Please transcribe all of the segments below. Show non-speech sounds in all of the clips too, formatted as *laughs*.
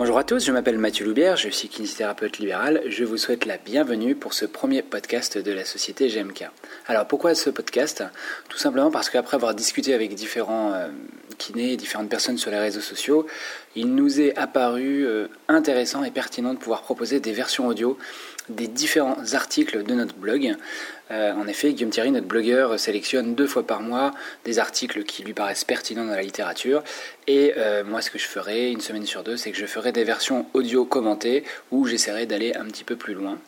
Bonjour à tous, je m'appelle Mathieu Loubière, je suis kinésithérapeute libéral. Je vous souhaite la bienvenue pour ce premier podcast de la société GMK. Alors pourquoi ce podcast? Tout simplement parce qu'après avoir discuté avec différents euh, kinés et différentes personnes sur les réseaux sociaux, il nous est apparu euh, intéressant et pertinent de pouvoir proposer des versions audio des différents articles de notre blog. Euh, en effet, Guillaume Thierry, notre blogueur, sélectionne deux fois par mois des articles qui lui paraissent pertinents dans la littérature. Et euh, moi, ce que je ferai une semaine sur deux, c'est que je ferai des versions audio commentées où j'essaierai d'aller un petit peu plus loin.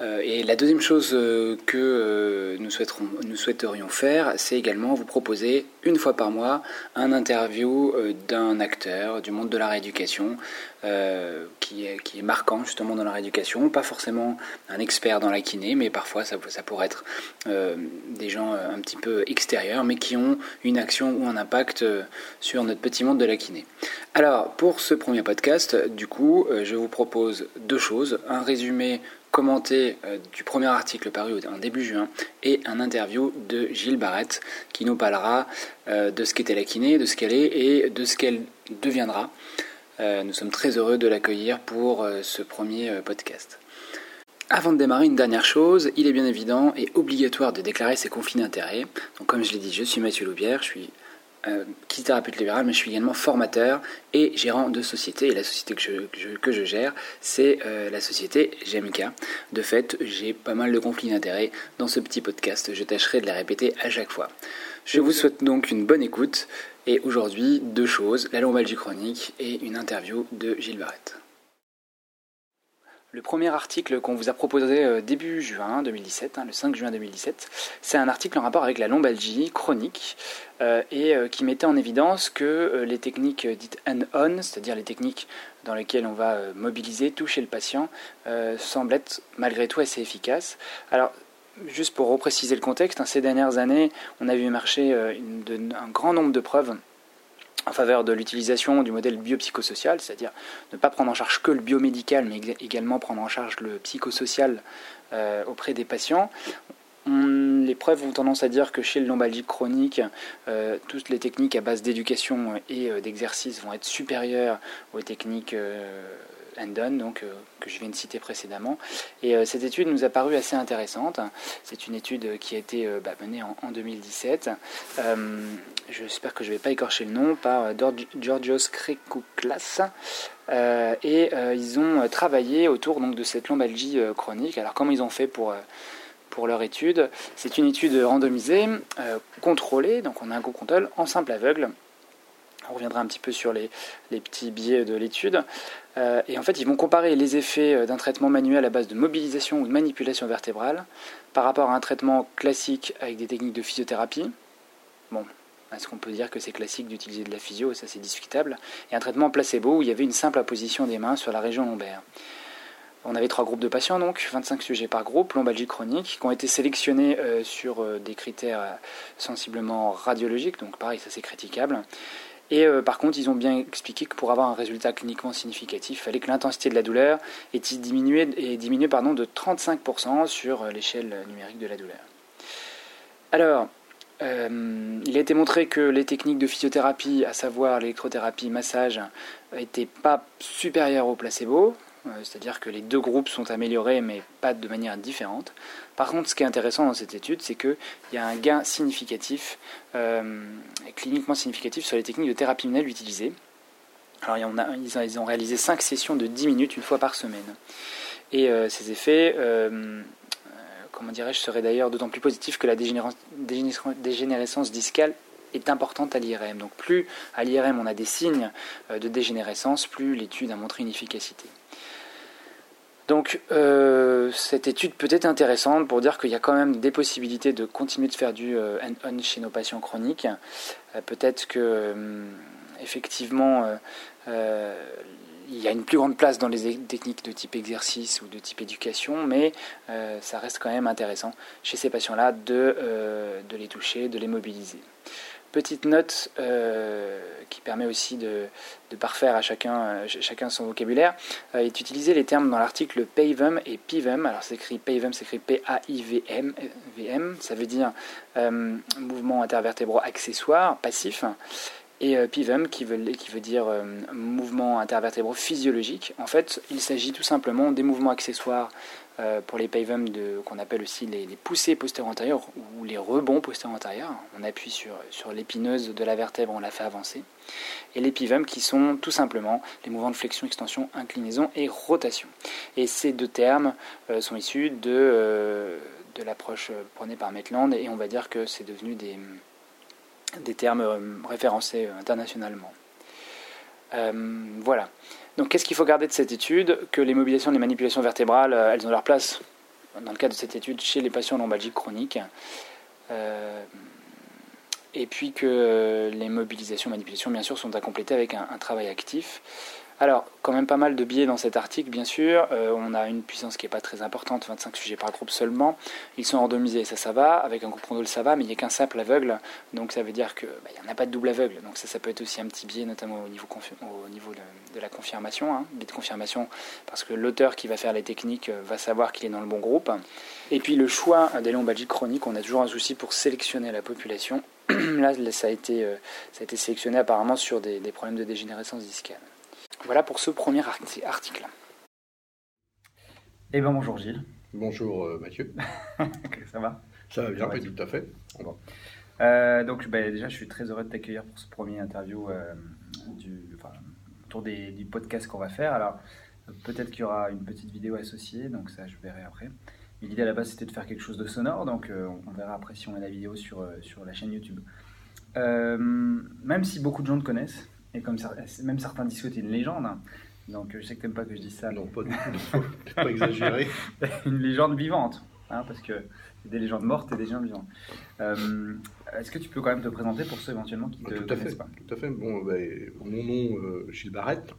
Euh, et la deuxième chose euh, que euh, nous, souhaiterions faire, c'est également vous proposer une fois par mois un interview d'un acteur du monde de la rééducation qui, est, marquant justement dans la rééducation, pas forcément un expert dans la kiné, mais parfois ça pourrait être des gens un petit peu extérieurs, mais qui ont une action ou un impact sur notre petit monde de la kiné. Alors pour ce premier podcast, du coup, je vous propose deux choses, un résumé commenté euh, du premier article paru en début juin et un interview de Gilles Barrette qui nous parlera euh, de ce qu'était la kiné, de ce qu'elle est et de ce qu'elle deviendra. Euh, nous sommes très heureux de l'accueillir pour ce premier podcast. Avant de démarrer, une dernière chose, il est bien évident et obligatoire de déclarer ses conflits d'intérêts. Comme je l'ai dit, je suis Mathieu Loubière, je suis euh, thérapeute libéral, mais je suis également formateur et gérant de société. Et la société que je, que je, gère, c'est euh, la société GMK. De fait, j'ai pas mal de conflits d'intérêts dans ce petit podcast. Je tâcherai de les répéter à chaque fois. Je vous souhaite donc une bonne écoute. Et aujourd'hui, deux choses, la lombalgie chronique et une interview de Gilles Barrette. Le premier article qu'on vous a proposé euh, début juin 2017, hein, le 5 juin 2017, c'est un article en rapport avec la lombalgie chronique euh, et euh, qui mettait en évidence que les techniques dites hand-on, c'est-à-dire les techniques dans lesquelles on va mobiliser, toucher le patient, semblent être malgré tout assez efficaces. Alors, juste pour repréciser le contexte, hein, ces dernières années, on a vu marcher un grand nombre de preuves en faveur de l'utilisation du modèle biopsychosocial, c'est-à-dire ne pas prendre en charge que le biomédical, mais également prendre en charge le psychosocial euh, auprès des patients. les preuves ont tendance à dire que chez le lombalgie chronique, euh, toutes les techniques à base d'éducation et euh, d'exercice vont être supérieures aux techniques Andon, donc, euh, que je viens de citer précédemment. Et euh, cette étude nous a paru assez intéressante. C'est une étude qui a été euh, bah, menée en, 2017. J'espère que je ne vais pas écorcher le nom, par Georgios Krikouklas. et ils ont travaillé autour donc, de cette lombalgie chronique. Alors comment ils ont fait pour pour leur étude? C'est une étude randomisée, contrôlée, donc on a un co-contrôle en simple aveugle on reviendra un petit peu sur les, petits biais de l'étude. Euh, et en fait, ils vont comparer les effets euh, d'un traitement manuel à base de mobilisation ou de manipulation vertébrale par rapport à un traitement classique avec des techniques de physiothérapie. Bon, est-ce qu'on peut dire que c'est classique d'utiliser de la physio? Ça, c'est discutable. Et un traitement placebo où il y avait une simple apposition des mains sur la région lombaire. On avait trois groupes de patients, donc 25 sujets par groupe, lombalgie chronique, qui ont été sélectionnés euh, sur des critères sensiblement radiologiques, donc pareil, ça c'est critiquable. Et euh, par contre, ils ont bien expliqué que pour avoir un résultat cliniquement significatif, il fallait que l'intensité de la douleur ait diminué, de 35% sur euh, l'échelle numérique de la douleur. Alors, euh, il a été montré que les techniques de physiothérapie, à savoir l'électrothérapie, massage, n'étaient pas supérieures au placebo, c'est-à-dire que les deux groupes sont améliorés mais pas de manière différente. Par contre, ce qui est intéressant dans cette étude, c'est qu'il y a un gain significatif, euh, cliniquement significatif, sur les techniques de thérapie manuelle utilisées. Alors, ils ont réalisé 5 sessions de 10 minutes une fois par semaine. Et euh, ces effets, euh, comment dirais-je, seraient d'ailleurs d'autant plus positifs que la dégénérescence discale est importante à l'IRM. Donc plus à l'IRM on a des signes de dégénérescence, plus l'étude a montré une efficacité. Donc euh, cette étude peut être intéressante pour dire qu'il y a quand même des possibilités de continuer de faire du euh, hand-on chez nos patients chroniques. Euh, peut-être que effectivement il y a une plus grande place dans les techniques de type exercice ou de type éducation, mais ça reste quand même intéressant chez ces patients-là de les toucher, de les mobiliser. Petite note euh, qui permet aussi de, parfaire à chacun, euh, chacun son vocabulaire euh, est utiliser les termes dans l'article PAVM et PIVM. Alors c'est écrit PAVM, c'est écrit P-A-I-V-M, VM, ça veut dire mouvement intervertébraux accessoire, passif. Et PIVM qui veut, dire mouvement intervertébraux physiologique. En fait, il s'agit tout simplement des mouvements accessoires euh, pour les PAVM qu'on appelle aussi les, poussées postérieures ou les rebonds postérieurs. On appuie sur, sur l'épineuse de la vertèbre, on la fait avancer. Et les PIVM qui sont tout simplement les mouvements de flexion, extension, inclinaison et rotation. Et ces deux termes euh, sont issus de, euh, de l'approche prônée par Maitland et on va dire que c'est devenu des, des termes référencés internationalement. voilà. Donc qu'est-ce qu'il faut garder de cette étude? Que les mobilisations, les manipulations vertébrales, euh, elles ont leur place dans le cadre de cette étude chez les patients lombalgiques chroniques. Euh, et puis que les mobilisations, manipulations, bien sûr, sont à compléter avec un travail actif. Alors, quand même pas mal de biais dans cet article, bien sûr. Euh, on a une puissance qui n'est pas très importante, 25 sujets par groupe seulement. Ils sont randomisés, ça, ça va. Avec un groupe contrôle, ça va, mais il n'y a qu'un simple aveugle. Donc, ça veut dire qu'il bah, n'y en a pas de double aveugle. Donc, ça, ça peut être aussi un petit biais, notamment au niveau, au niveau de, la confirmation. Hein, biais de confirmation, parce que l'auteur qui va faire les techniques euh, va savoir qu'il est dans le bon groupe. Et puis, le choix des lombalgies chroniques, on a toujours un souci pour sélectionner la population. *clears throat* Là, ça a été, euh, ça a été sélectionné apparemment sur des problèmes de dégénérescence discale. Voilà pour ce premier article. Eh bien bonjour Gilles. Bonjour euh, Mathieu. *laughs* ça va? Ça va bien, tout à fait. Euh, donc bah, déjà je suis très heureux de t'accueillir pour ce premier interview euh, du, autour du podcast qu'on va faire. Alors peut-être qu'il y aura une petite vidéo associée, donc ça je verrai après. L'idée à la base c'était de faire quelque chose de sonore, donc on verra après si on met la vidéo sur, sur la chaîne YouTube. même si beaucoup de gens te connaissent, et comme même certains disent que tu es une légende. Hein. Donc je sais que tu n'aimes pas que je dise ça. Non, pas *laughs* pas exagérer. *laughs* une légende vivante, hein, parce que des légendes mortes et des légendes vivantes. Euh, est-ce que tu peux quand même te présenter pour ceux éventuellement qui ne te tout à connaissent fait, pas? Tout à fait. Bon, ben, mon nom, euh, Gilles Barrette.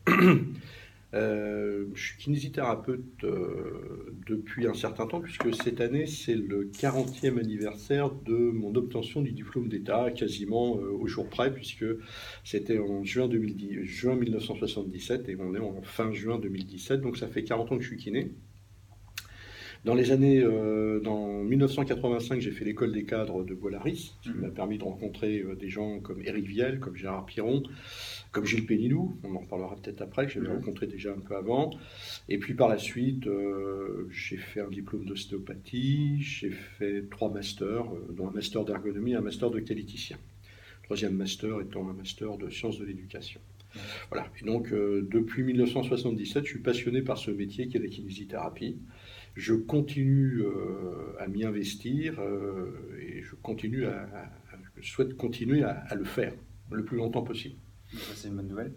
Euh, je suis kinésithérapeute euh, depuis un certain temps, puisque cette année, c'est le 40e anniversaire de mon obtention du diplôme d'État, quasiment euh, au jour près, puisque c'était en juin, 2010, juin 1977 et on est en fin juin 2017, donc ça fait 40 ans que je suis kiné. Dans les années, dans 1985, j'ai fait l'école des cadres de Bollaris, ce qui mmh. m'a permis de rencontrer des gens comme Éric Viel, comme Gérard Piron, comme Gilles Pénilou, on en reparlera peut-être après, que j'avais mhm. rencontré déjà un peu avant. Et puis par la suite, euh, j'ai fait un diplôme d'ostéopathie, j'ai fait trois masters, euh, dont un master d'ergonomie et un master de qualiticien. Troisième master étant un master de sciences de l'éducation. Mhm. Voilà. Et donc, euh, depuis 1977, je suis passionné par ce métier qui est la kinésithérapie. Je continue à m'y investir et je continue à, je souhaite continuer à le faire le plus longtemps possible. Ça, c'est une bonne nouvelle.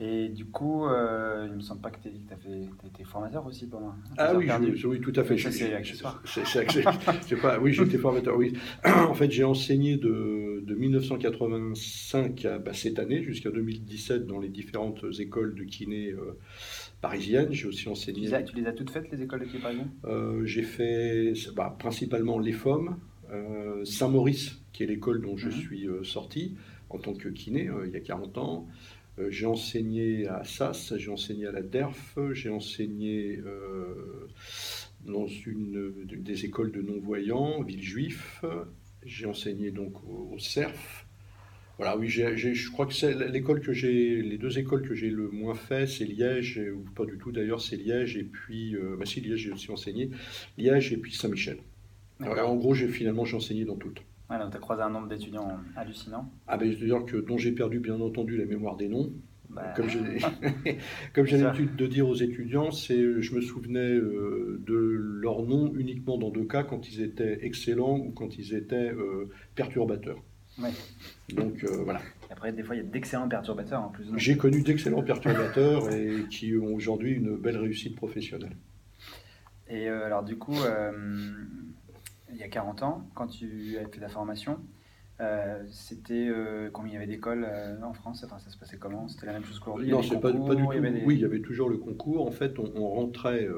Et du coup, euh, il ne me semble pas que tu as, été formateur aussi pendant. Ah oui, oui, tout à fait. C'est accessoire. *laughs* C'est pas. Oui, j'étais formateur. Oui. *clears throat* en fait, j'ai enseigné de, de, 1985 à bah, cette année jusqu'à 2017 dans les différentes écoles de kiné euh, parisiennes. J'ai aussi enseigné. Tu les, as, tu les, as, toutes faites les écoles de kiné parisiennes euh, J'ai fait bah, principalement les FOM, Saint-Maurice, qui est l'école dont je mhm. suis sorti en tant que kiné euh, il y a 40 ans. Euh, j'ai enseigné à SAS, j'ai enseigné à la DERF, j'ai enseigné euh, dans une des écoles de non-voyants, Villejuif, j'ai enseigné donc au, CERF. Voilà, oui, je crois que c'est l'école que j'ai, les deux écoles que j'ai le moins fait, c'est Liège, ou pas du tout d'ailleurs, c'est Liège et puis, bah si Liège j'ai aussi enseigné, Liège et puis Saint-Michel. en gros, j'ai finalement j'ai enseigné dans toutes. Ouais, donc tu as croisé un nombre d'étudiants hallucinant. Ah ben, je veux dire que dont j'ai perdu bien entendu la mémoire des noms. Bah. Comme j'ai *laughs* l'habitude de dire aux étudiants, c'est je me souvenais euh, de leurs noms uniquement dans deux cas, quand ils étaient excellents ou quand ils étaient euh, perturbateurs. Ouais. Donc euh, voilà. Après, des fois, il y a d'excellents perturbateurs en plus. J'ai connu d'excellents perturbateurs et qui ont aujourd'hui une belle réussite professionnelle. Et alors du coup, il y a 40 ans, quand tu as fait la formation, euh, c'était euh, combien il y avait d'écoles euh, en France? Enfin, Ça se passait comment? C'était la même chose qu'aujourd'hui? Non, c'est pas, du tout. Oui, il y avait toujours le concours. En fait, on, rentrait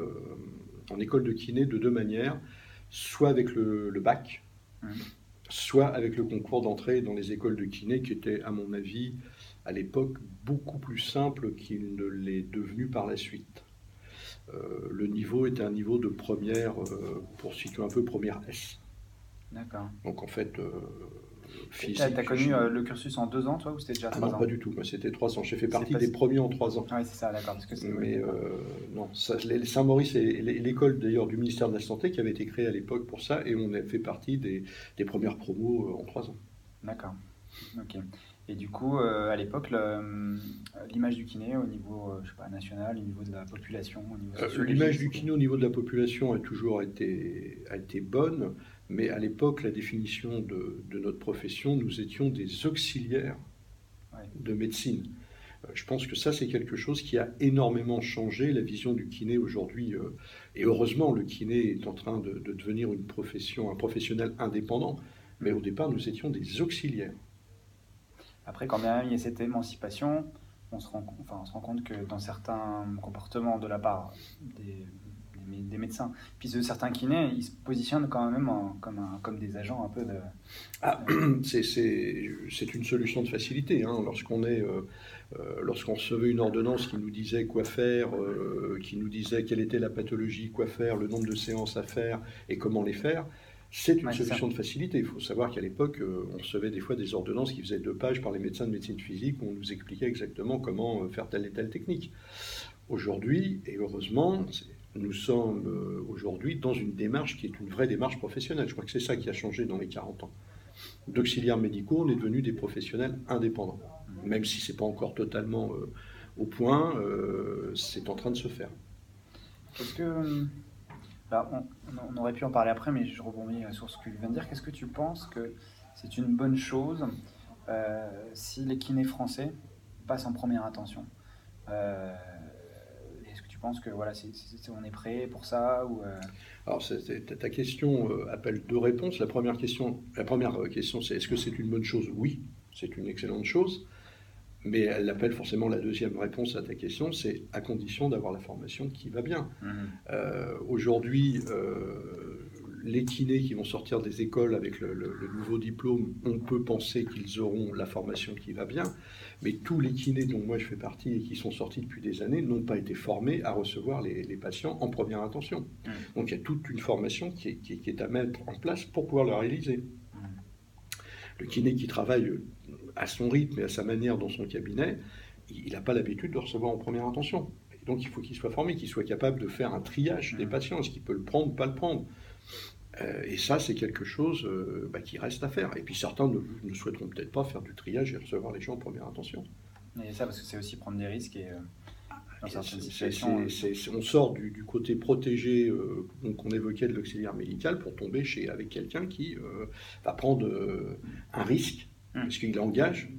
en école de kiné de deux manières soit avec le, bac, mmh. Soit avec le concours d'entrée dans les écoles de kiné, qui était, à mon avis, à l'époque, beaucoup plus simple qu'il ne l'est devenu par la suite. Euh, le niveau était un niveau de première, euh, pour situer un peu, première S. D'accord. Donc en fait, euh, Tu as, connu euh, le cursus en deux ans, toi, ou c'était déjà ah trois non, pas du tout. C'était trois ans. J'ai fait partie des premiers en trois ans. Oui, c'est ça, d'accord. Mais euh, non, Saint-Maurice est l'école d'ailleurs du ministère de la Santé qui avait été créée à l'époque pour ça, et on a fait partie des, des premières promos euh, en trois ans. D'accord. Ok. Et du coup, à l'époque, l'image du kiné au niveau je sais pas, national, au niveau de la population L'image du kiné au niveau de la population a toujours été, a été bonne. Mais à l'époque, la définition de, notre profession, nous étions des auxiliaires de médecine. Euh, je pense que ça, c'est quelque chose qui a énormément changé la vision du kiné aujourd'hui. Euh, et heureusement, le kiné est en train de, devenir une profession, un professionnel indépendant. Mais au départ, nous étions des auxiliaires. Après, quand même il y a cette émancipation, on se rend, enfin, on se rend compte que dans certains comportements de la part des des médecins. Puis certains kinés, ils se positionnent quand même comme, comme des agents un peu de. Ah, *clears throat* c'est une solution de facilité. Hein. Lorsqu'on est. Euh, euh, lorsqu'on recevait une ordonnance qui nous disait quoi faire, euh, qui nous disait quelle était la pathologie, quoi faire, le nombre de séances à faire et comment les faire, c'est une solution de facilité. Il faut savoir qu'à l'époque, on recevait des fois des ordonnances qui faisaient deux pages par les médecins de médecine physique où on nous expliquait exactement comment faire telle et telle technique. Aujourd'hui, et heureusement, nous sommes euh, aujourd'hui dans une démarche qui est une vraie démarche professionnelle. Je crois que c'est ça qui a changé dans les 40 ans. D'auxiliaires médicaux, on est devenus des professionnels indépendants. Même si ce n'est pas encore totalement euh, au point, euh, c'est en train de se faire. Qu'est-ce que. on, aurait pu en parler après, mais je rebondis sur ce que tu viens de dire. Qu'est-ce que tu penses que c'est une bonne chose si les kinés français passent en première intention que voilà, on est prêt pour ça ou euh? Alors, ta question euh, appelle deux réponses. La première question, la première euh, question, c'est est-ce que c'est une bonne chose? Oui, c'est une excellente chose. Mais elle appelle forcément la deuxième réponse à ta question, c'est à condition d'avoir la formation qui va bien. Mmh. Aujourd'hui, les kinés qui vont sortir des écoles avec le, nouveau diplôme, on peut penser qu'ils auront la formation qui va bien, mais tous les kinés dont moi je fais partie et qui sont sortis depuis des années n'ont pas été formés à recevoir les, patients en première intention. Mmh. Donc il y a toute une formation qui est, à mettre en place pour pouvoir le réaliser. Mmh. Le kiné qui travaille à son rythme et à sa manière dans son cabinet, il n'a pas l'habitude de recevoir en première intention. donc il faut qu'il soit formé, qu'il soit capable de faire un triage des patients. Est-ce qu'il peut le prendre ou pas le prendre? Euh, et ça, c'est quelque chose euh, bah, qui reste à faire. Et puis certains ne, souhaiteront peut-être pas faire du triage et recevoir les gens en première intention. Et ça, parce que c'est aussi prendre des risques et. Euh, on sort du, côté protégé qu'on évoquait de l'auxiliaire médical pour tomber chez, avec quelqu'un qui va prendre un risque, mmh. parce qu'il engage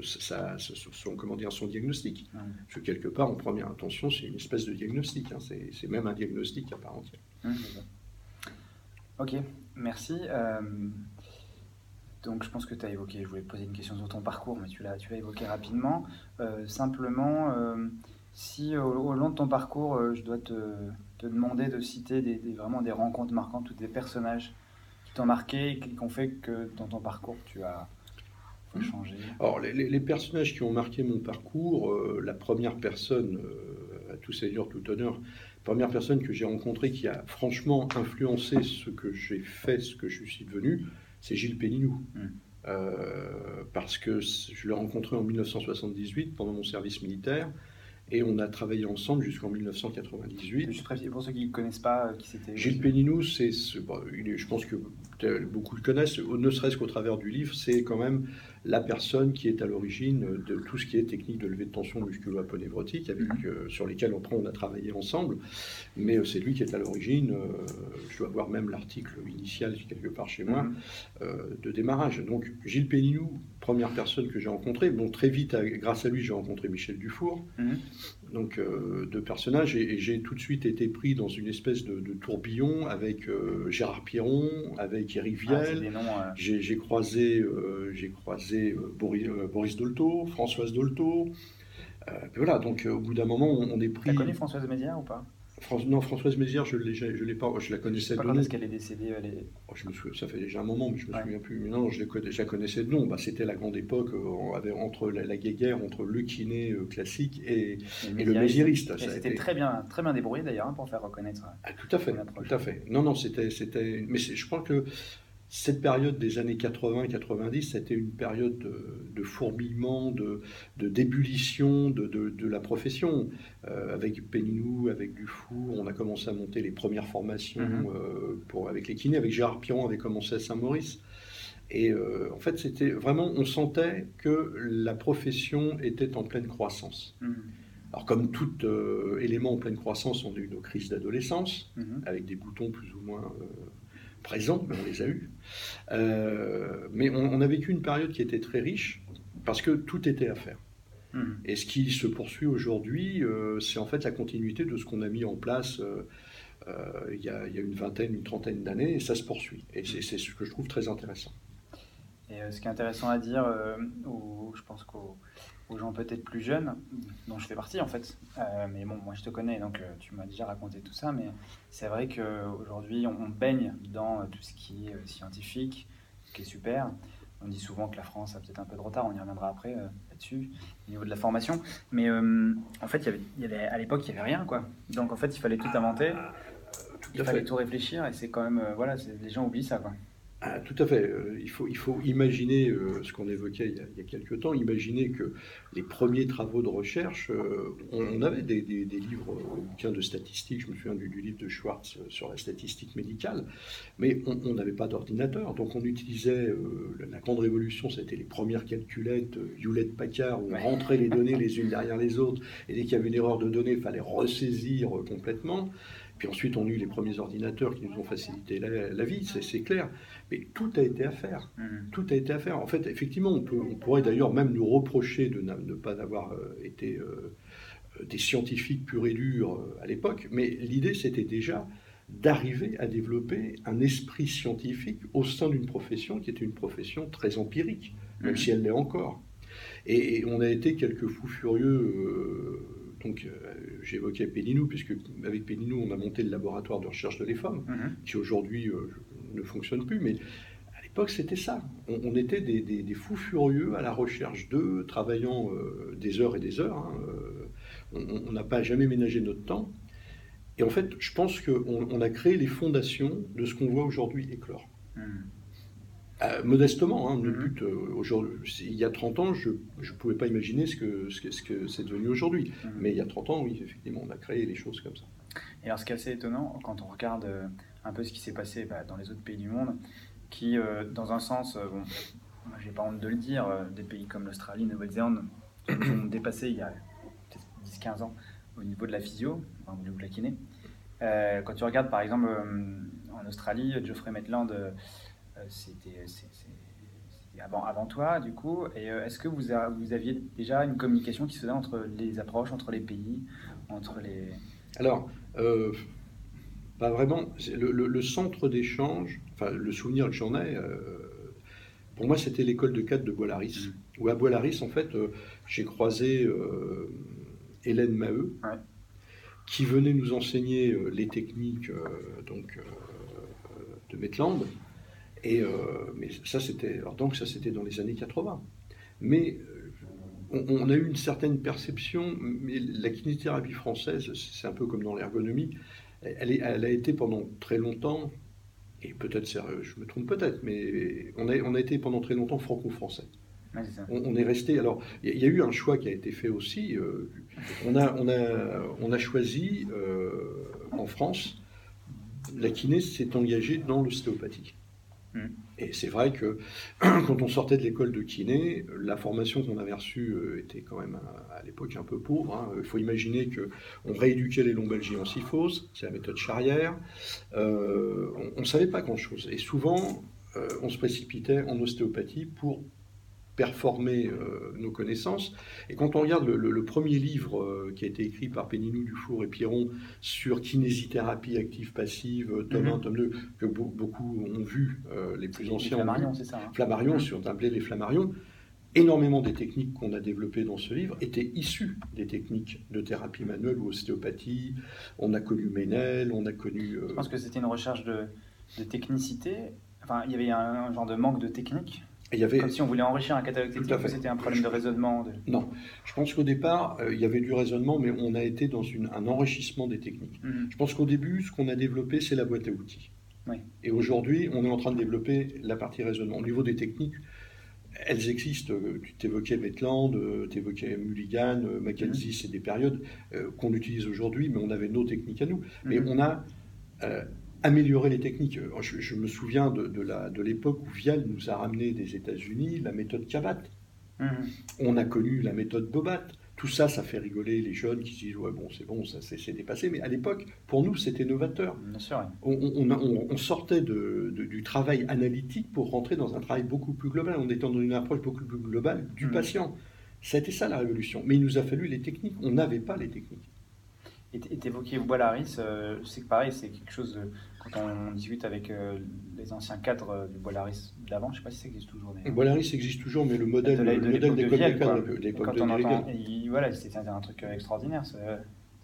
son, comment dire, son diagnostic. Mmh. Parce que quelque part, en première intention, c'est une espèce de diagnostic. Hein. c'est même un diagnostic à part entière. Mmh, Ok, merci. Euh, donc je pense que tu as évoqué, je voulais poser une question sur ton parcours, mais tu l'as, tu évoqué rapidement. Euh, simplement, euh, si au, long de ton parcours, je dois te, demander de citer des, vraiment des rencontres marquantes ou des personnages qui t'ont marqué et qui ont fait que dans ton parcours, tu as changé Alors les, personnages qui ont marqué mon parcours, la première personne, à tout seigneur, tout honneur, première personne que j'ai rencontrée qui a franchement influencé ce que j'ai fait, ce que je suis devenu, c'est Gilles Péninou. Mmh. Euh, parce que je l'ai rencontré en 1978 pendant mon service militaire et on a travaillé ensemble jusqu'en 1998. Juste pour ceux qui ne connaissent pas euh, qui c'était. Gilles Péninou, c'est, je pense que beaucoup le connaissent, ne serait-ce qu'au travers du livre, c'est quand même la personne qui est à l'origine de tout ce qui est technique de levée de tension musculo-aponévrotique, avec, mhm. euh, sur lesquelles après on a travaillé ensemble. Mais euh, c'est lui qui est à l'origine, euh, je dois avoir même l'article initial quelque part chez moi, mhm. de démarrage. Donc Gilles Péninou, première personne que j'ai rencontrée. Bon, très vite, grâce à lui, j'ai rencontré Michel Dufour. Mhm donc euh, de personnages et, j'ai tout de suite été pris dans une espèce de, tourbillon avec euh, Gérard Piron, avec Eric ah. Euh. J'ai croisé, j'ai croisé Boris, Boris, Dolto, Françoise Dolto. voilà, donc au bout d'un moment, on, est pris. T'as connu Françoise Mézières ou pas? Non, Françoise Mézières, je ne je l'ai pas, je la connaissais de nom. est qu'elle est décédée oh, je me souviens, Ça fait déjà un moment, mais je me souviens plus. Mais non, je, la connaissais de nom. Bah, C'était la grande époque euh, avait, entre la, la, guéguerre, entre le kiné euh, classique et, et, le mésiériste. C'était très bien, très bien débrouillé d'ailleurs hein, pour faire reconnaître. Ah, tout à fait, tout à fait. Non, non, c'était, c'était. Mais je crois que cette période des années 80-90, c'était une période de, fourmillement, de, d'ébullition de, la profession. Euh, avec Péninou, avec Dufour, on a commencé à monter les premières formations mhm. euh, pour, avec les kinés. Avec Gérard Piron, avait commencé à Saint-Maurice. Et euh, en fait, c'était vraiment, on sentait que la profession était en pleine croissance. Mhm. Alors, comme tout élément en pleine croissance, on a eu nos crises d'adolescence, mhm. avec des boutons plus ou moins présents, mais on les a eus. Euh, mais on, a vécu une période qui était très riche parce que tout était à faire. Hmm. Et ce qui se poursuit aujourd'hui, euh, c'est en fait la continuité de ce qu'on a mis en place euh, il, y a, une vingtaine, une trentaine d'années, et ça se poursuit. Et c'est ce que je trouve très intéressant. Et ce qui est intéressant à dire, ou je pense qu'au aux gens peut-être plus jeunes, dont je fais partie en fait. Euh, mais bon, moi je te connais, donc euh, tu m'as déjà raconté tout ça, mais c'est vrai qu'aujourd'hui on, on baigne dans tout ce qui est euh, scientifique, ce qui est super. On dit souvent que la France a peut-être un peu de retard, on y reviendra après là-dessus, au niveau de la formation. Mais en fait, il y avait, à l'époque, il n'y avait rien, quoi. Donc en fait, il fallait tout inventer, il fallait tout réfléchir, et c'est quand même, voilà, les gens oublient ça, quoi. Ah, tout à fait. Euh, il, faut, il faut imaginer euh, ce qu'on évoquait il y, a, il y, a, quelques temps, imaginer que les premiers travaux de recherche, euh, on, avait des, des, des livres, bouquins de statistiques, je me souviens du, du, livre de Schwartz sur la statistique médicale, mais on n'avait pas d'ordinateur, donc on utilisait la grande révolution, c'était les premières calculettes Hewlett-Packard, où on rentrait les données *laughs* les unes derrière les autres, et dès qu'il y avait une erreur de données, il fallait ressaisir complètement. Puis ensuite, on a eu les premiers ordinateurs qui nous ont facilité la, vie, c'est clair. Mais tout a été à faire. Mmh. Tout a été à faire. En fait, effectivement, on, peut, on pourrait d'ailleurs même nous reprocher de ne pas avoir euh, été euh, des scientifiques purs et durs euh, à l'époque, mais l'idée, c'était déjà d'arriver à développer un esprit scientifique au sein d'une profession qui était une profession très empirique, même mmh. si elle l'est encore. Et, on a été quelques fous furieux donc, euh, j'évoquais Péninou, puisque avec Péninou, on a monté le laboratoire de recherche de l'EFOM, mhm. qui aujourd'hui euh, ne fonctionne plus, mais à l'époque, c'était ça. On, était des, fous furieux à la recherche d'eux, travaillant euh, des heures et des heures. Hein, on n'a pas jamais ménagé notre temps. Et en fait, je pense qu'on a créé les fondations de ce qu'on voit aujourd'hui éclore. Mhm. Euh, modestement, hein, le but euh, aujourd'hui, il y a 30 ans, je ne pouvais pas imaginer ce que c'est ce que, c'est devenu aujourd'hui. Mhm. Mais il y a 30 ans, oui, effectivement, on a créé les choses comme ça. Et alors, ce qui est assez étonnant, quand on regarde euh, un peu ce qui s'est passé bah, dans les autres pays du monde, qui, dans un sens, bon, j'ai pas honte de le dire, des pays comme l'Australie, Nouvelle-Zélande, ont *coughs* dépassé il y a 10-15 ans au niveau de la physio, au niveau de la kiné. quand tu regardes, par exemple, en Australie, Geoffrey Maitland euh, c'était avant, avant toi, du coup. Et euh, est-ce que vous, vous aviez déjà une communication qui se faisait entre les approches, entre les pays, entre les... Alors, euh, vraiment. Le, centre d'échange, enfin, le souvenir que j'en ai, pour moi, c'était l'école de cadre de Bois-Laris. Mmh. Où à Bois-Laris, en fait, j'ai croisé Hélène Maheu, qui venait nous enseigner les techniques donc, de Maitland. Et, euh, mais ça, c'était, donc ça, c'était dans les années 80. Mais euh, on, a eu une certaine perception, mais la kinésithérapie française, c'est un peu comme dans l'ergonomie, elle, elle, a été pendant très longtemps, et peut-être, je me trompe peut-être, mais on a, on a été pendant très longtemps franco-français. on, est resté. Alors, il y, a eu un choix qui a été fait aussi. Euh, on, a, on, a, on a choisi en France, la kiné s'est engagée dans l'ostéopathie. Et c'est vrai que *clears throat* quand on sortait de l'école de kiné, la formation qu'on avait reçue euh, était quand même à, l'époque un peu pauvre. Hein. Il faut imaginer qu'on rééduquait les lombalgies en syphose, c'est la méthode charrière. Euh, on ne savait pas grand-chose. Et souvent, euh, on se précipitait en ostéopathie pour performer euh, nos connaissances. Et quand on regarde le, premier livre euh, qui a été écrit par Péninou, Dufour et Pierron sur kinésithérapie active-passive, euh, tome 1, mhm. tome 2, que beaucoup ont vu, les plus anciens. Flammarion, c'est ça. Hein. Flammarion, si on appelait les Flammarions. Énormément des techniques qu'on a développées dans ce livre étaient issues des techniques de thérapie manuelle ou ostéopathie. On a connu Ménel, on a connu. Je pense que c'était une recherche de, technicité. Enfin, il y avait un genre de manque de technique comme si on voulait enrichir un catalogue technique, c'était un problème de raisonnement Non, je pense qu'au départ, euh, il y avait du raisonnement, mais on a été dans un enrichissement des techniques. Mhm. Je pense qu'au début, ce qu'on a développé, c'est la boîte à outils. Et aujourd'hui, on est en train de développer la partie raisonnement. Au niveau des techniques, elles existent. Tu évoquais Maitland, tu évoquais Mulligan, Mackenzie, mhm. c'est des périodes qu'on utilise aujourd'hui, mais on avait nos techniques à nous. Mais mhm. on a amélioré les techniques. Je, me souviens de, de l'époque où Vial nous a ramené des États-Unis la méthode Cabat. Mhm. On a connu la méthode Bobat. Tout ça, ça fait rigoler les jeunes qui se disent ouais bon c'est bon ça c'est dépassé. Mais à l'époque, pour nous, c'était novateur. Bien sûr. On, on, sortait de, du travail analytique pour rentrer dans un travail beaucoup plus global. On était dans une approche beaucoup plus globale du mhm. patient. C'était ça la révolution. Mais il nous a fallu les techniques. On n'avait pas les techniques. Et évoqué Bois-Laris, euh, c'est pareil, c'est quelque chose, quand on, discute avec euh, les anciens cadres euh, du Bois-Laris d'avant, je ne sais pas si ça existe toujours. Bois-Laris existe toujours, mais le modèle, de, le modèle d'école de, cadres, l'époque de Voilà, c'était un truc extraordinaire. Ça,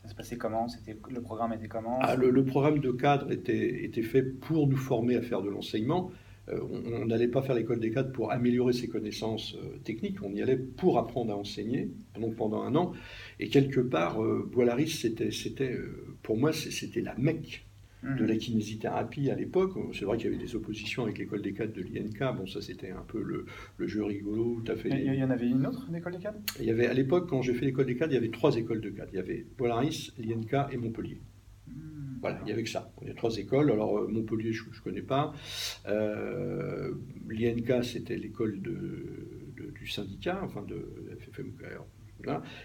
se passait comment Le programme était comment? Ah, le, programme de cadre était, était fait pour nous former à faire de l'enseignement. on n'allait pas faire l'école des cadres pour améliorer ses connaissances techniques, on y allait pour apprendre à enseigner, donc pendant un an. Et quelque part, euh, Bois-Laris, c'était, c'était, euh, pour moi, c'était la mecque de la mmh. kinésithérapie à l'époque. C'est vrai qu'il y avait des oppositions avec l'école des cadres de l'INK. Bon, ça, c'était un peu le, jeu rigolo. As fait il y en avait une autre, l'école des cadres? Il y avait, À l'époque, quand j'ai fait l'école des cadres, il y avait trois écoles de cadres. Il y avait Bois-Laris, l'INK et Montpellier. Mmh. Voilà, il y avait que ça. Il y a trois écoles. Alors, euh, Montpellier, je ne connais pas. L'INK, c'était l'école de, du syndicat, enfin de FFMKR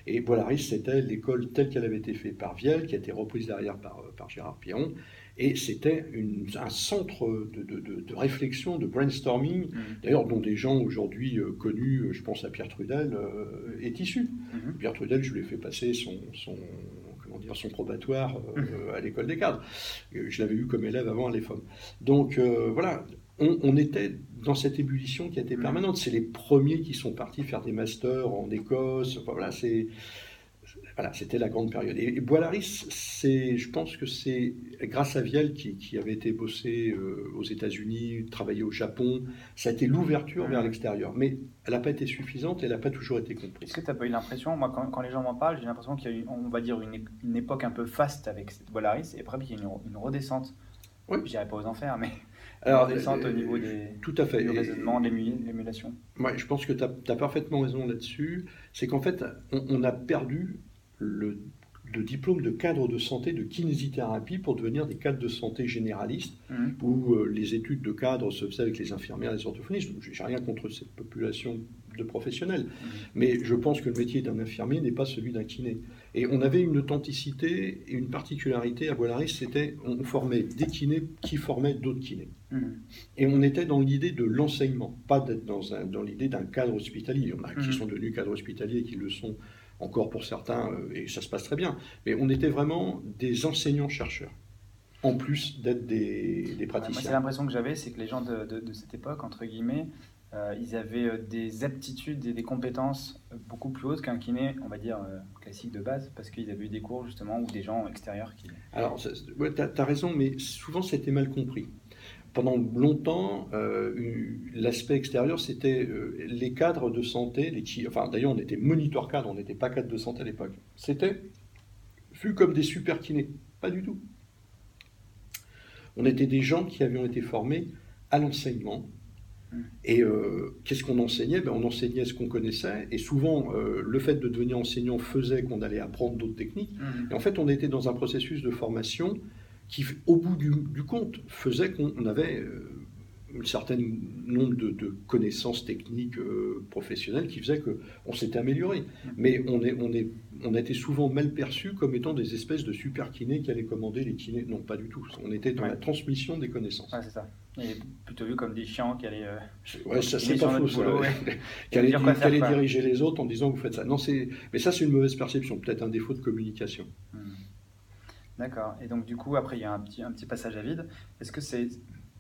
et Bois-Laris, c'était l'école telle qu'elle avait été faite par Vielle, qui a été reprise derrière par, euh, par Gérard Piron. Et c'était un centre de, de, de, réflexion, de brainstorming, mmh. d'ailleurs dont des gens aujourd'hui euh, connus, euh, je pense à Pierre Trudel, est issu. Mmh. Pierre Trudel, je lui ai fait passer son, son comment dire, son probatoire mmh. à l'école des cadres. Je l'avais eu comme élève avant à l'EFOM. Donc voilà, on, était dans cette ébullition qui était permanente. C'est les premiers qui sont partis faire des masters en Écosse. voilà, c'est voilà, c'était la grande période. Et, Bois-Laris, c'est, je pense que c'est grâce à Vielle qui, avait été bossé euh, aux États-Unis, travaillé au Japon, ça a été l'ouverture vers l'extérieur. Mais elle n'a pas été suffisante, elle n'a pas toujours été comprise. Est-ce que tu n'as pas eu l'impression, moi quand, les gens m'en parlent, j'ai l'impression qu'il y a eu, on va dire, une, époque un peu faste avec Bois-Laris, et après il y a une, une redescente. Oui. Je dirais pas aux enfers, mais alors, descente au niveau des, tout à fait. du raisonnement, l'émulation. Ouais, je pense que tu as, parfaitement raison là-dessus. C'est qu'en fait, on, a perdu le, diplôme de cadre de santé de kinésithérapie pour devenir des cadres de santé généralistes, mmh. où euh, les études de cadre se faisaient avec les infirmières et les orthophonistes. J'ai rien contre cette population de professionnels. Mmh. Mais je pense que le métier d'un infirmier n'est pas celui d'un kiné. Et on avait une authenticité et une particularité à Bois-Laris, c'était on formait des kinés qui formaient d'autres kinés. Mmh. Et on était dans l'idée de l'enseignement, pas d'être dans, dans l'idée d'un cadre hospitalier. Il y en a qui mmh. sont devenus cadres hospitaliers et qui le sont encore pour certains, euh, et ça se passe très bien. Mais on était vraiment des enseignants-chercheurs en plus d'être des, des, praticiens. Moi, c'est l'impression que j'avais, c'est que les gens de, de, cette époque, entre guillemets, euh, ils avaient euh, des aptitudes et des compétences beaucoup plus hautes qu'un kiné, on va dire, classique de base, parce qu'ils avaient eu des cours justement ou des gens extérieurs qui... Alors, ouais, tu as, raison, mais souvent c'était mal compris. Pendant longtemps, l'aspect extérieur, c'était les cadres de santé, les enfin d'ailleurs on était moniteur cadre, on n'était pas cadre de santé à l'époque. C'était vu comme des super kinés, pas du tout. On était des gens qui avaient été formés à l'enseignement, et euh, qu'est-ce qu'on enseignait? Ben, On enseignait ce qu'on connaissait, et souvent, euh, le fait de devenir enseignant faisait qu'on allait apprendre d'autres techniques. Mmh. Et en fait, on était dans un processus de formation qui, au bout du, compte, faisait qu'on avait euh, un certain nombre de, connaissances techniques professionnelles qui faisait qu'on s'était amélioré. Mais on, est, on, est, on été souvent mal perçu comme étant des espèces de super kinés qui allaient commander les kinés. Non, pas du tout. On était dans la transmission des connaissances. c'est ça. Il est plutôt vu comme des chiants qui allaient. Euh, ouais, ça c'est pas faux. Ça, *laughs* qui allaient, diriger les autres en disant vous faites ça. Non, c'est. Mais ça c'est une mauvaise perception, peut-être un défaut de communication. Hmm. D'accord. Et donc du coup après il y a un petit un petit passage à vide. Est-ce que c'est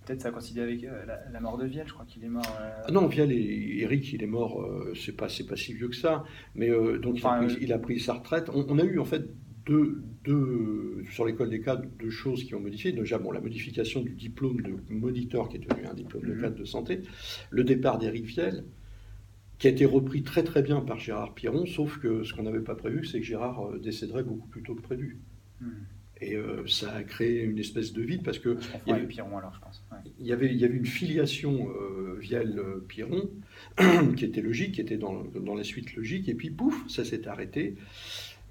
peut-être ça coïncide avec euh, la, mort de Vielle Je crois qu'il est mort. Euh, ah non, Vielle, et, Eric, il est mort. c'est pas c'est pas si vieux que ça. Mais donc il, a pris, il, a pris, sa retraite. on a eu en fait deux, sur l'école des cadres, deux choses qui ont modifié. Déjà, bon, la modification du diplôme de moniteur, qui est devenu un diplôme de mhm. cadre de santé, le départ d'Éric Viel, qui a été repris très très bien par Gérard Piron, sauf que ce qu'on n'avait pas prévu, c'est que Gérard euh, décéderait beaucoup plus tôt que prévu. Mhm. Et euh, ça a créé une espèce de vide parce que. Il y avait Piron alors, je pense. Il, y avait, il y avait une filiation euh, Vielle-Piron *clears throat* qui était logique, qui était dans, dans, la suite logique, et puis pouf, ça s'est arrêté.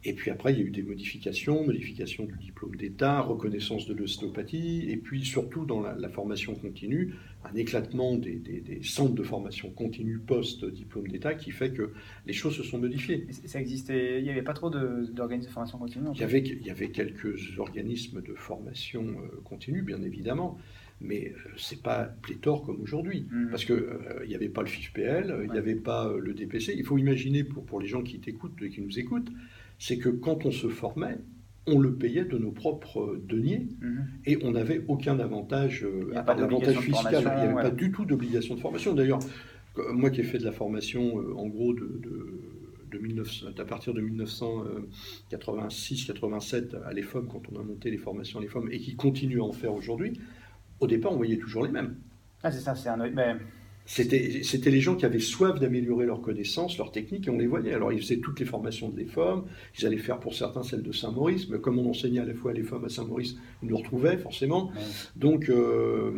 Et puis après, il y a eu des modifications, modification du diplôme d'État, reconnaissance de l'ostéopathie, et puis surtout dans la, formation continue, un éclatement des, des, centres de formation continue post-diplôme d'État qui fait que les choses se sont modifiées. Ça existait, il n'y avait pas trop d'organismes de, formation continue il y, avait, il y avait quelques organismes de formation euh, continue, bien évidemment, mais euh, c'est pas pléthore comme aujourd'hui, mmh. parce que euh, il n'y avait pas le FIFPL, il n'y avait pas le DPC. Il faut imaginer pour, pour les gens qui t'écoutent, qui nous écoutent, c'est que quand on se formait, on le payait de nos propres deniers mhm. et on n'avait aucun avantage, euh, à part l'avantage fiscal. Il n'y avait pas du tout d'obligation de formation. D'ailleurs, moi qui ai fait de la formation euh, en gros de, à partir de 1986-87 à l'EFOM, quand on a monté les formations à l'EFOM, et qui continue à en faire aujourd'hui, au départ, on voyait toujours les mêmes. Ah, c'est ça, c'est un. C'était les gens qui avaient soif d'améliorer leurs connaissances, leurs techniques, et on les voyait. Alors, ils faisaient toutes les formations de l'EFOM, ils allaient faire pour certains celles de Saint-Maurice, mais comme on enseignait à la fois à l'EFOM à Saint-Maurice, ils nous retrouvaient forcément. Donc, euh,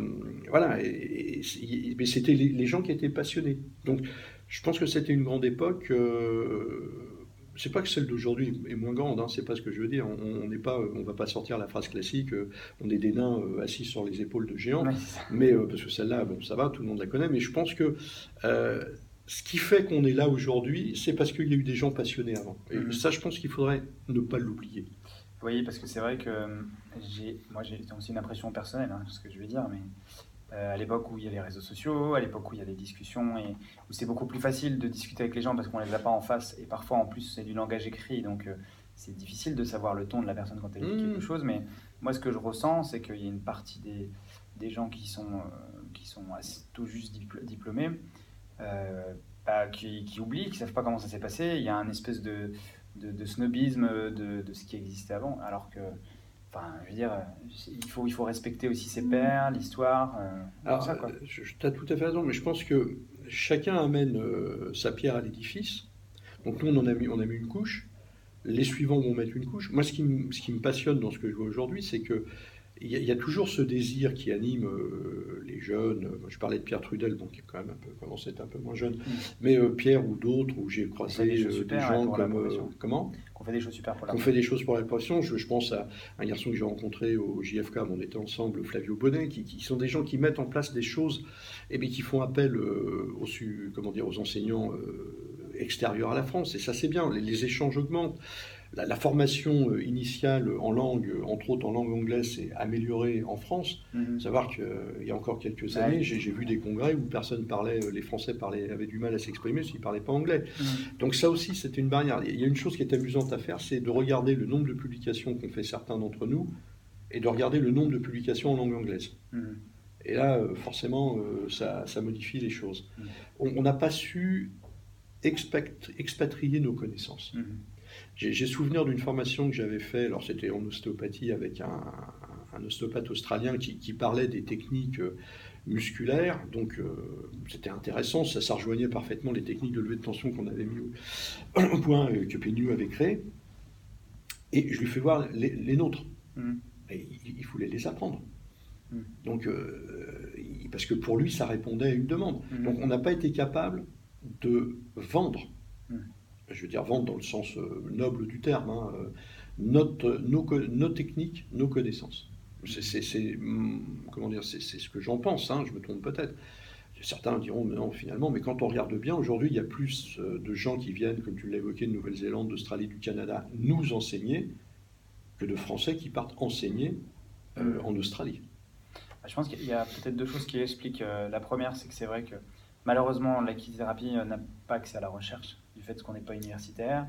voilà, mais c'était les, gens qui étaient passionnés. Donc, je pense que c'était une grande époque. Euh, c'est pas que celle d'aujourd'hui est moins grande, hein, c'est pas ce que je veux dire. On n'est pas, on va pas sortir la phrase classique, euh, on est des nains euh, assis sur les épaules de géants, mais euh, parce que celle-là, bon, ça va, tout le monde la connaît. Mais je pense que ce qui fait qu'on est là aujourd'hui, c'est parce qu'il y a eu des gens passionnés avant. Et mm-hmm. ça, je pense qu'il faudrait ne pas l'oublier. Oui, parce que c'est vrai que j'ai, moi, j'ai aussi une impression personnelle, hein, ce que je vais dire, mais euh, à l'époque où il y a les réseaux sociaux, à l'époque où il y a des discussions et où c'est beaucoup plus facile de discuter avec les gens parce qu'on les a pas en face et parfois en plus c'est du langage écrit donc euh, c'est difficile de savoir le ton de la personne quand elle dit quelque mmh. chose mais moi ce que je ressens c'est qu'il y a une partie des, des gens qui sont, euh, qui sont tout juste diplômés bah, qui, qui, oublient, qui savent pas comment ça s'est passé, il y a un espèce de, de, de snobisme de, de, ce qui existait avant alors que je veux dire, il faut, il faut respecter aussi ses pères, l'histoire. Euh, Alors, tu as tout à fait raison, mais je pense que chacun amène euh, sa pierre à l'édifice. Donc nous, on en a mis, on a mis une couche. Les suivants vont mettre une couche. Moi, ce qui, ce qui me passionne dans ce que je vois aujourd'hui, c'est que il y, a toujours ce désir qui anime euh, les jeunes. Je parlais de Pierre Trudel, bon, qui quand même un peu, commence à être un peu moins jeune, mm. mais Pierre ou d'autres, où j'ai croisé des, gens comme. comment? Fait des choses super pour la On fait des choses pour la profession. Je, pense à un garçon que j'ai rencontré au JFK, on était ensemble, Flavio Bonnet, qui, sont des gens qui mettent en place des choses et bien, qui font appel euh, aux, comment dire, aux enseignants euh, extérieurs à la France. Et ça, c'est bien. les, échanges augmentent la, formation euh, initiale en langue, entre autres en langue anglaise, s'est améliorée en France. Mm Savoir qu'il y a encore quelques années, j'ai vu des congrès où personne parlait, euh, les Français parlaient, avaient du mal à s'exprimer s'ils ne parlaient pas anglais. Mhm. Donc ça aussi, c'était une barrière. Il y a une chose qui est amusante à faire, c'est de regarder le nombre de publications qu'ont fait certains d'entre nous et de regarder le nombre de publications en langue anglaise. Mhm. Et là, euh, forcément, ça, modifie les choses. Mhm. On n'a pas su expatrier nos connaissances. J'ai souvenir d'une formation que j'avais fait, alors c'était en ostéopathie avec un, ostéopathe australien qui, parlait des techniques euh, musculaires, donc euh, c'était intéressant, ça, ça, rejoignait parfaitement les techniques de levée de tension qu'on avait mis au, *clears throat* point, euh, que PNU avait créé, et je lui fais voir les, nôtres. Mmh. Et il, voulait les apprendre. Mmh. Donc, parce que pour lui, ça répondait à une demande. Mmh. Donc on n'a pas été capable de vendre je veux dire vendre dans le sens euh, noble du terme, hein, euh, nos, techniques, nos connaissances. C'est mm, ce que j'en pense. Hein, je me trompe peut-être. Certains diront mais non finalement, mais quand on regarde bien, aujourd'hui il y a plus euh, de gens qui viennent, comme tu l'as évoqué, de Nouvelle-Zélande, d'Australie, du Canada, nous enseigner que de Français qui partent enseigner en Australie. Je pense qu'il y a peut-être deux choses qui expliquent. la première, c'est que c'est vrai que malheureusement la n'a pas accès à la recherche du fait qu'on n'est pas universitaire.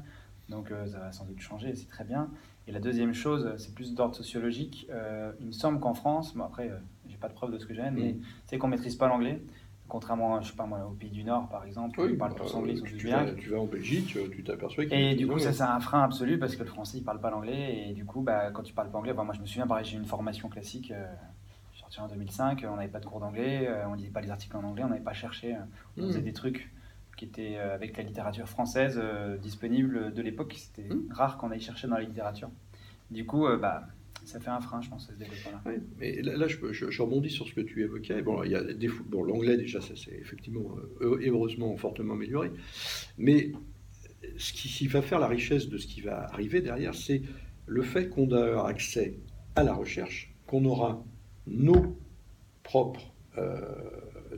Donc euh, ça va sans doute changer, c'est très bien. Et la deuxième chose, c'est plus d'ordre sociologique. Euh, il me semble qu'en France, bon après, euh, j'ai pas de preuve de ce que j'ai, mais mm. c'est qu'on maîtrise pas l'anglais. Contrairement, je sais pas moi, au pays du Nord, par exemple, où ils parlent tous anglais, sont tu, vas, tu vas en Belgique, tu t'aperçois Et du coup, ça, c'est un frein absolu parce que le français, il parle pas l'anglais. Et du coup, bah, quand tu parles pas anglais, moi, je me souviens, pareil, j'ai une formation classique. je suis sorti en 2005, on n'avait pas de cours d'anglais, on lisait pas les articles en anglais, on n'avait pas cherché, on mm. faisait des trucs qui était euh, avec la littérature française euh, disponible de l'époque. C'était mmh. rare qu'on aille chercher dans la littérature. Du coup, euh, bah, Ça fait un frein, je pense, ce développement-là. Oui, mais là, je, je, rebondis sur ce que tu évoquais. Bon, il y a des, bon l'anglais, déjà, ça s'est effectivement heureusement fortement amélioré. Mais ce qui, va faire la richesse de ce qui va arriver derrière, c'est le fait qu'on aura accès à la recherche, qu'on aura nos propres euh,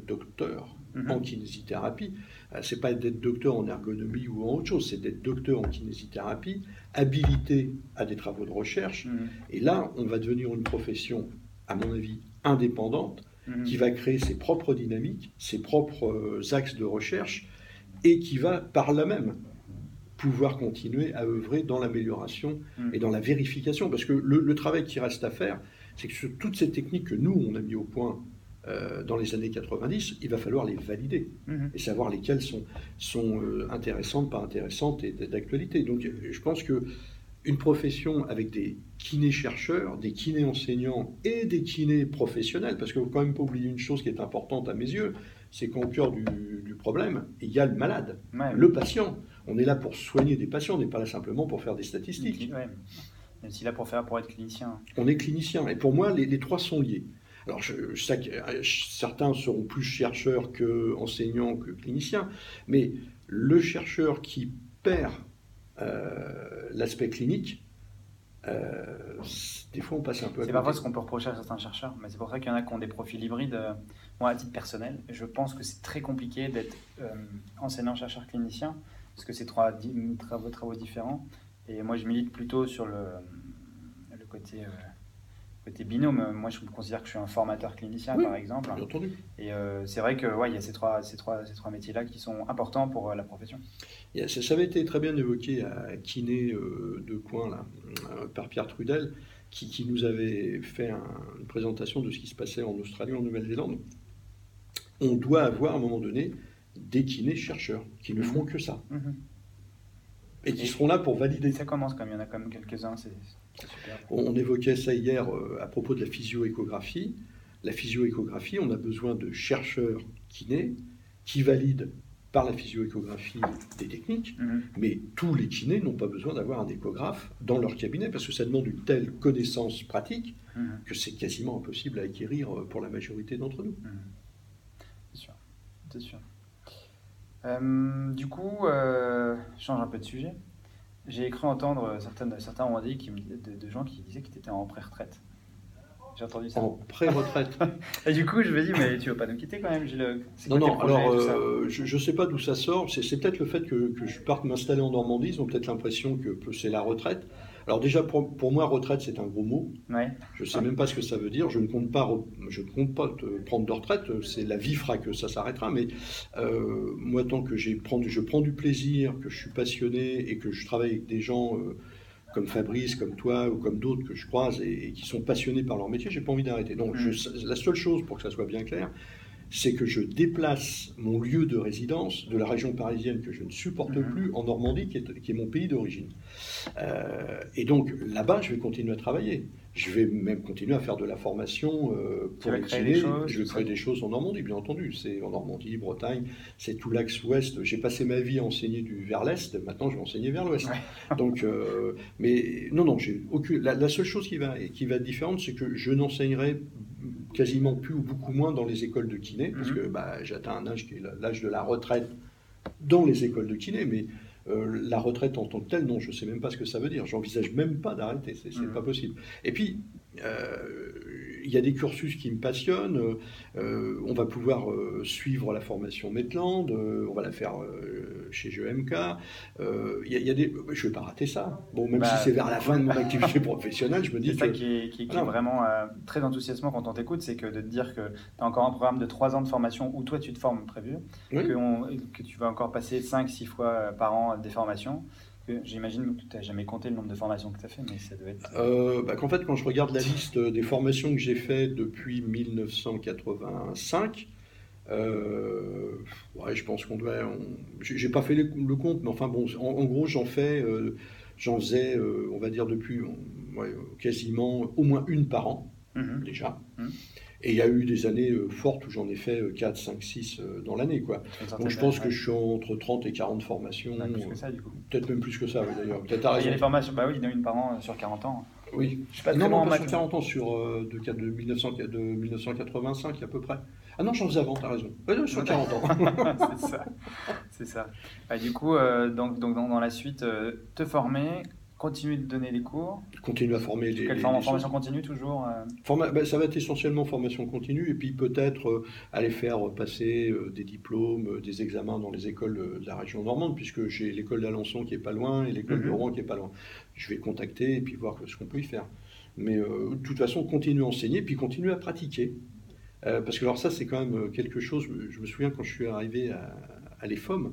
docteurs mhm. en kinésithérapie. Euh, c'est pas d'être docteur en ergonomie ou en autre chose, c'est d'être docteur en kinésithérapie, habilité à des travaux de recherche. Mhm. Et là, on va devenir une profession, à mon avis, indépendante, mhm. qui va créer ses propres dynamiques, ses propres euh, axes de recherche, et qui va, par là même, pouvoir continuer à œuvrer dans l'amélioration et dans la vérification. Parce que le, le travail qui reste à faire, c'est que sur toutes ces techniques que nous, on a mis au point euh, dans les années 90, il va falloir les valider mhm. et savoir lesquelles sont, sont euh, intéressantes, pas intéressantes et d'actualité. Donc je pense que une profession avec des kinés-chercheurs, des kinés-enseignants et des kinés professionnels, parce qu'il ne faut quand même pas oublier une chose qui est importante à mes yeux, c'est qu'au cœur du, problème, il y a le malade, le patient. On est là pour soigner des patients, on n'est pas là simplement pour faire des statistiques. Ouais. Même si là pour faire pour être clinicien. On est clinicien. Et pour moi, les trois sont liés. Alors, je, sais que euh, certains seront plus chercheurs que enseignants que cliniciens, mais le chercheur qui perd euh, l'aspect clinique, euh, des fois on passe un peu à C'est parfois ce qu'on peut reprocher à certains chercheurs, mais c'est pour ça qu'il y en a qui ont des profils hybrides. moi, à titre personnel, je pense que c'est très compliqué d'être enseignant-chercheur clinicien, parce que c'est trois travaux, travaux différents. Et moi, je milite plutôt sur le, le côté côté binôme, moi je considère que je suis un formateur clinicien par exemple. Et euh, c'est vrai que ouais, il y a ces trois, ces trois, ces trois métiers-là qui sont importants pour euh, la profession. ça, avait été très bien évoqué à Kiné euh, de Coin là, par Pierre Trudel, qui, qui nous avait fait une présentation de ce qui se passait en Australie, en Nouvelle-Zélande. On doit avoir à un moment donné des kinés chercheurs qui ne feront que ça. Mhm. Et qui seront là pour valider. Ça commence comme il y en a quand même quelques-uns. On, évoquait ça hier euh, à propos de la physio-échographie. La physio-échographie, on a besoin de chercheurs kinés qui valident par la physio-échographie des techniques, mhm. mais tous les kinés n'ont pas besoin d'avoir un échographe dans leur cabinet parce que ça demande une telle connaissance pratique mhm. que c'est quasiment impossible à acquérir euh, pour la majorité d'entre nous. Mhm. C'est sûr, c'est sûr. Euh, du coup, je change un peu de sujet. J'ai cru entendre certaines, certains ont dit de, de, gens qui disaient que tu étais en pré-retraite. J'ai entendu ça. En pré-retraite. *laughs* et du coup, je me dis, mais tu veux pas nous quitter quand même, Gilles Non, non, alors euh, je ne sais pas d'où ça sort. C'est peut-être le fait que, que je parte m'installer en Normandie. Ils ont peut-être l'impression que c'est la retraite. Alors déjà, pour, moi, retraite, c'est un gros mot. Je ne sais même pas ce que ça veut dire. Je ne compte pas, je compte pas prendre de retraite. C'est la vie fera que ça s'arrêtera. Mais euh, moi, tant que je prends du plaisir, que je suis passionné et que je travaille avec des gens euh, comme Fabrice, comme toi ou comme d'autres que je croise et, qui sont passionnés par leur métier, j'ai pas envie d'arrêter. Donc, mm. la seule chose, pour que ça soit bien clair, c'est que je déplace mon lieu de résidence de la région parisienne que je ne supporte mhm. plus en Normandie, qui est, mon pays d'origine. Euh, et donc là-bas, je vais continuer à travailler. Je vais même continuer à faire de la formation euh, pour les Je vais créer des choses en Normandie, bien entendu. C'est en Normandie, Bretagne, c'est tout l'axe ouest. J'ai passé ma vie à enseigner du, vers l'est. Maintenant, je vais enseigner vers l'ouest. *laughs* *laughs* Donc, euh, mais non, non, j'ai aucune. La, seule chose qui va, qui va être différente, c'est que je n'enseignerai quasiment plus ou beaucoup moins dans les écoles de kiné, parce mhm. que bah, j'atteins un âge qui est l'âge de la retraite dans les écoles de kiné, mais euh, la retraite en tant que telle, non, je ne sais même pas ce que ça veut dire. J'envisage même pas d'arrêter, c'est n'est mhm. pas possible. Et puis, euh, il y a des cursus qui me passionnent. Euh, on va pouvoir euh, suivre la formation Metland, on va la faire chez GMK. Il y, a des, je ne vais pas rater ça. Bon, même si bah, c'est vers la fin de mon *laughs* activité professionnelle, je me dis C'est ça qui est, qui, est vraiment très enthousiasmant quand on t'écoute, c'est que de te dire que tu as encore un programme de 3 ans de formation où toi tu te formes prévu, que, que, tu vas encore passer 5-6 fois par an des formations. J'imagine que tu n'as jamais compté le nombre de formations que tu as fait, mais ça doit être. Euh, bah, qu'en fait, quand je regarde la liste des formations que j'ai faites depuis 1985, euh, ouais, je pense qu'on doit. J'ai pas fait le, compte, mais enfin bon, en, gros, j'en fais, euh, j'en faisais, euh, on va dire depuis quasiment au moins une par an, mhm. déjà. Mhm. Et il y a eu des années euh, fortes où j'en ai fait 4, 5, 6 dans l'année. Quoi. Donc je pense que je suis entre 30 et 40 formations. plus que ça, du coup. Peut-être même plus que ça, d'ailleurs. Il y a des formations, bah oui, il y en a une par an euh, sur 40 ans. Oui, Je suis pas non, non, pas sur 40 ans, sur euh, de, de, 1900 de 1985 à peu près. Ah non, j'en faisais avant, t'as raison. Non, sur 40 ans. *laughs* c'est ça. C'est ça. Bah, du coup, euh, donc, donc dans, dans la suite, euh, te former, continuer de donner des cours. Continue à former les. Quelle les- forme les formation continue toujours euh, Forma- ben, ça va être essentiellement formation continue et puis peut-être euh, aller faire passer euh, des diplômes, euh, des examens dans les écoles euh, de la région normande, puisque j'ai l'école d'Alençon qui est pas loin et l'école de Mhm. Rouen qui est pas loin. Je vais contacter et puis voir ce qu'on peut y faire. Mais euh, de toute façon, continue à enseigner puis continue à pratiquer. Euh, parce que alors ça, c'est quand même euh, quelque chose, je me souviens quand je suis arrivé à, à l'EFOM,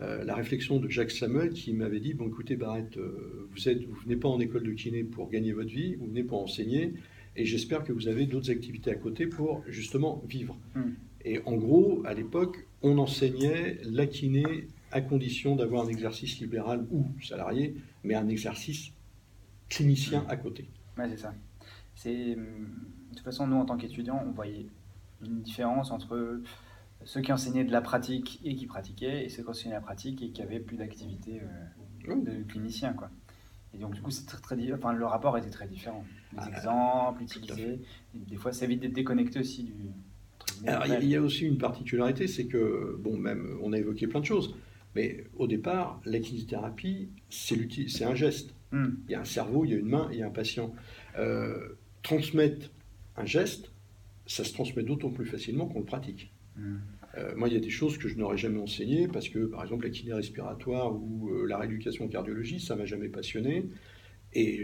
euh, la réflexion de Jacques Samuel qui m'avait dit, bon écoutez Barrett, euh, vous êtes, vous venez pas en école de kiné pour gagner votre vie, vous venez pour enseigner, et j'espère que vous avez d'autres activités à côté pour justement vivre. Mm. Et en gros, à l'époque, on enseignait la kiné à condition d'avoir un exercice libéral ou salarié, mais un exercice clinicien à côté. Ouais, c'est ça. C'est, hum, de toute façon, nous, en tant qu'étudiants, on voyait une différence entre ceux qui enseignaient de la pratique et qui pratiquaient, et ceux qui enseignaient la pratique et qui avaient plus d'activité euh, de clinicien, quoi. Et donc, du coup, c'est très, très, enfin, le rapport était très différent. Les Ah, exemples utilisés, des fois, ça évite d'être déconnecté aussi du. Alors, il y a- aussi une particularité, c'est que, bon, même, on a évoqué plein de choses, mais au départ, la kinésithérapie, c'est un geste. Hum, Il y a un cerveau, il y a une main, il y a un patient. Euh, transmettre un geste, ça se transmet d'autant plus facilement qu'on le pratique. Euh, moi, il y a des choses que je n'aurais jamais enseignées parce que, par exemple, la kiné respiratoire ou euh, la rééducation cardiologie, ça m'a jamais passionné et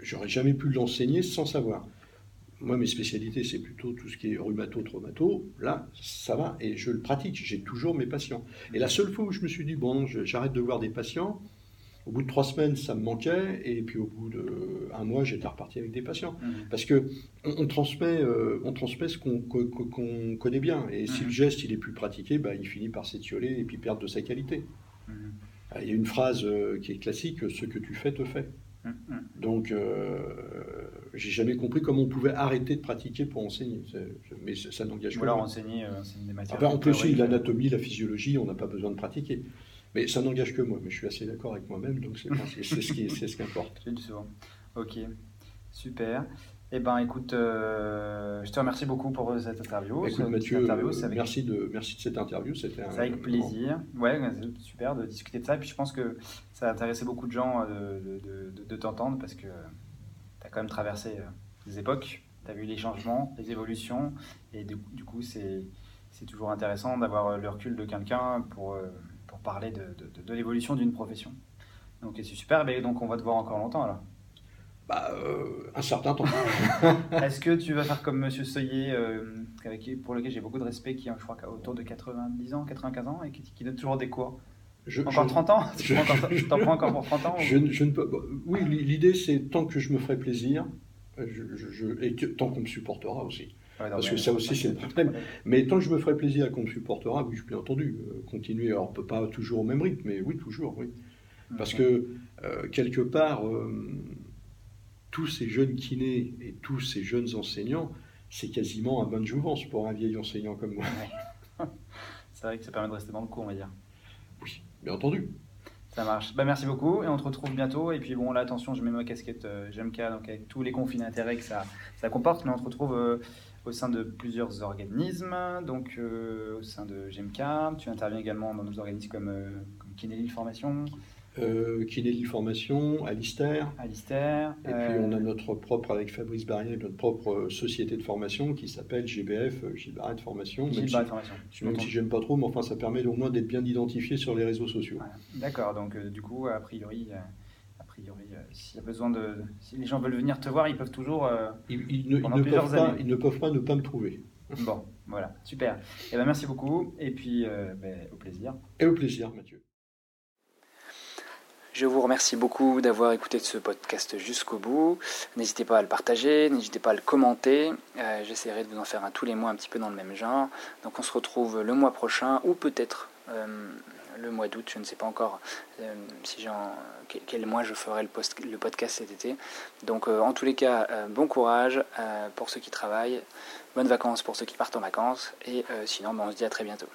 j'aurais jamais pu l'enseigner sans savoir. Moi, mes spécialités, c'est plutôt tout ce qui est rhumato, traumato. Là, ça va et je le pratique. J'ai toujours mes patients. Et la seule fois où je me suis dit, bon, j'arrête de voir des patients, au bout de trois semaines, ça me manquait. Et puis, au bout d'un mois, j'étais reparti avec des patients. hum. Parce que on, on transmet, euh, on transmet ce qu'on connaît bien. Et si Mhm. le geste il est plus pratiqué, bah, il finit par s'étioler et puis perdre de sa qualité. Euh, Il y a une phrase euh, qui est classique ce que tu fais te fait. Donc, euh, j'ai jamais compris comment on pouvait arrêter de pratiquer pour enseigner. Mais ça, ça n'engage Ou que alors enseigner, euh, enseigner des matières. On peut aussi théoriques. l'anatomie, la physiologie, on n'a pas besoin de pratiquer. Mais ça n'engage que moi. Mais je suis assez d'accord avec moi-même, donc c'est ce qui, c'est ce qui importe. *laughs* Ok, super. Eh ben, écoute, euh, je te remercie beaucoup pour cette interview. Écoute, Mathieu, interview, euh, avec, merci, de, merci de cette interview. C'était avec plaisir. Ouais, c'est super de discuter de ça. Et puis je pense que ça a intéressé beaucoup de gens euh, de, de- de- de t'entendre parce que tu as quand même traversé euh, des époques, tu as vu les changements, les évolutions. Et du, coup, c'est toujours intéressant d'avoir euh, le recul de quelqu'un pour, euh, pour parler de, de- l'évolution d'une profession. Donc c'est super. Mais donc on va te voir encore longtemps alors. Bah, euh, un certain temps. *laughs* Est-ce que tu vas faire comme Monsieur Soyer, euh, avec, pour lequel j'ai beaucoup de respect, qui je crois a autour de 90 ans, 95 ans, et qui, qui donne toujours des cours? Je, Encore je- 30 ans? *laughs* Tu t'en prends encore pour 30 ans je, ne- je ne peux. Oui, l'idée, c'est tant que je me ferai plaisir, et que, tant qu'on me supportera aussi. Non, parce que ça aussi, c'est le problème. Mais tant que je me ferai plaisir et qu'on me supportera, oui, bien entendu, euh, continuer. Alors, on peut pas toujours au même rythme, mais oui, toujours, oui. Parce Ok. que, euh, quelque part, euh, tous ces jeunes kinés et tous ces jeunes enseignants, c'est quasiment un bain de jouvence pour un vieil enseignant comme moi. *laughs* C'est vrai que ça permet de rester dans le coup, on va dire. Oui, bien entendu. Ça marche. Bah, merci beaucoup et on te retrouve bientôt. Et puis bon, là, attention, je mets ma casquette euh, GMK, donc avec tous les conflits d'intérêts que ça, ça comporte, mais on te retrouve au sein de plusieurs organismes, donc euh, au sein de GMK. Tu interviens également dans nos organismes comme, euh, comme Kinelil Formation, Euh, Kiné Lille Formation, Alistair, Alistair. Et puis on a notre propre, avec Fabrice Barrier, notre propre euh, société de formation qui s'appelle GBF, euh, Gilles Barret de Formation. Même, si, Formation. même si j'aime pas trop, mais enfin ça permet au moins d'être bien identifié sur les réseaux sociaux. Voilà. D'accord, donc euh, du coup, a priori, euh, priori euh, s'il y a besoin de. Si les gens veulent venir te voir, ils peuvent toujours. euh, Ils, ils ne, ils Pendant ne plusieurs peuvent pas, années. ils ne peuvent pas ne pas me trouver. Bon, voilà, super. Et ben merci beaucoup, et puis euh, ben, au plaisir. Et au plaisir, Mathieu. Je vous remercie beaucoup d'avoir écouté ce podcast jusqu'au bout. N'hésitez pas à le partager, n'hésitez pas à le commenter. Euh, J'essaierai de vous en faire un tous les mois un petit peu dans le même genre. Donc on se retrouve le mois prochain ou peut-être euh, le mois d'août. Je ne sais pas encore euh, si quel, mois je ferai le, post- le podcast cet été. Donc euh, en tous les cas, euh, bon courage pour ceux qui travaillent, bonnes vacances pour ceux qui partent en vacances. Et sinon, ben, on se dit à très bientôt.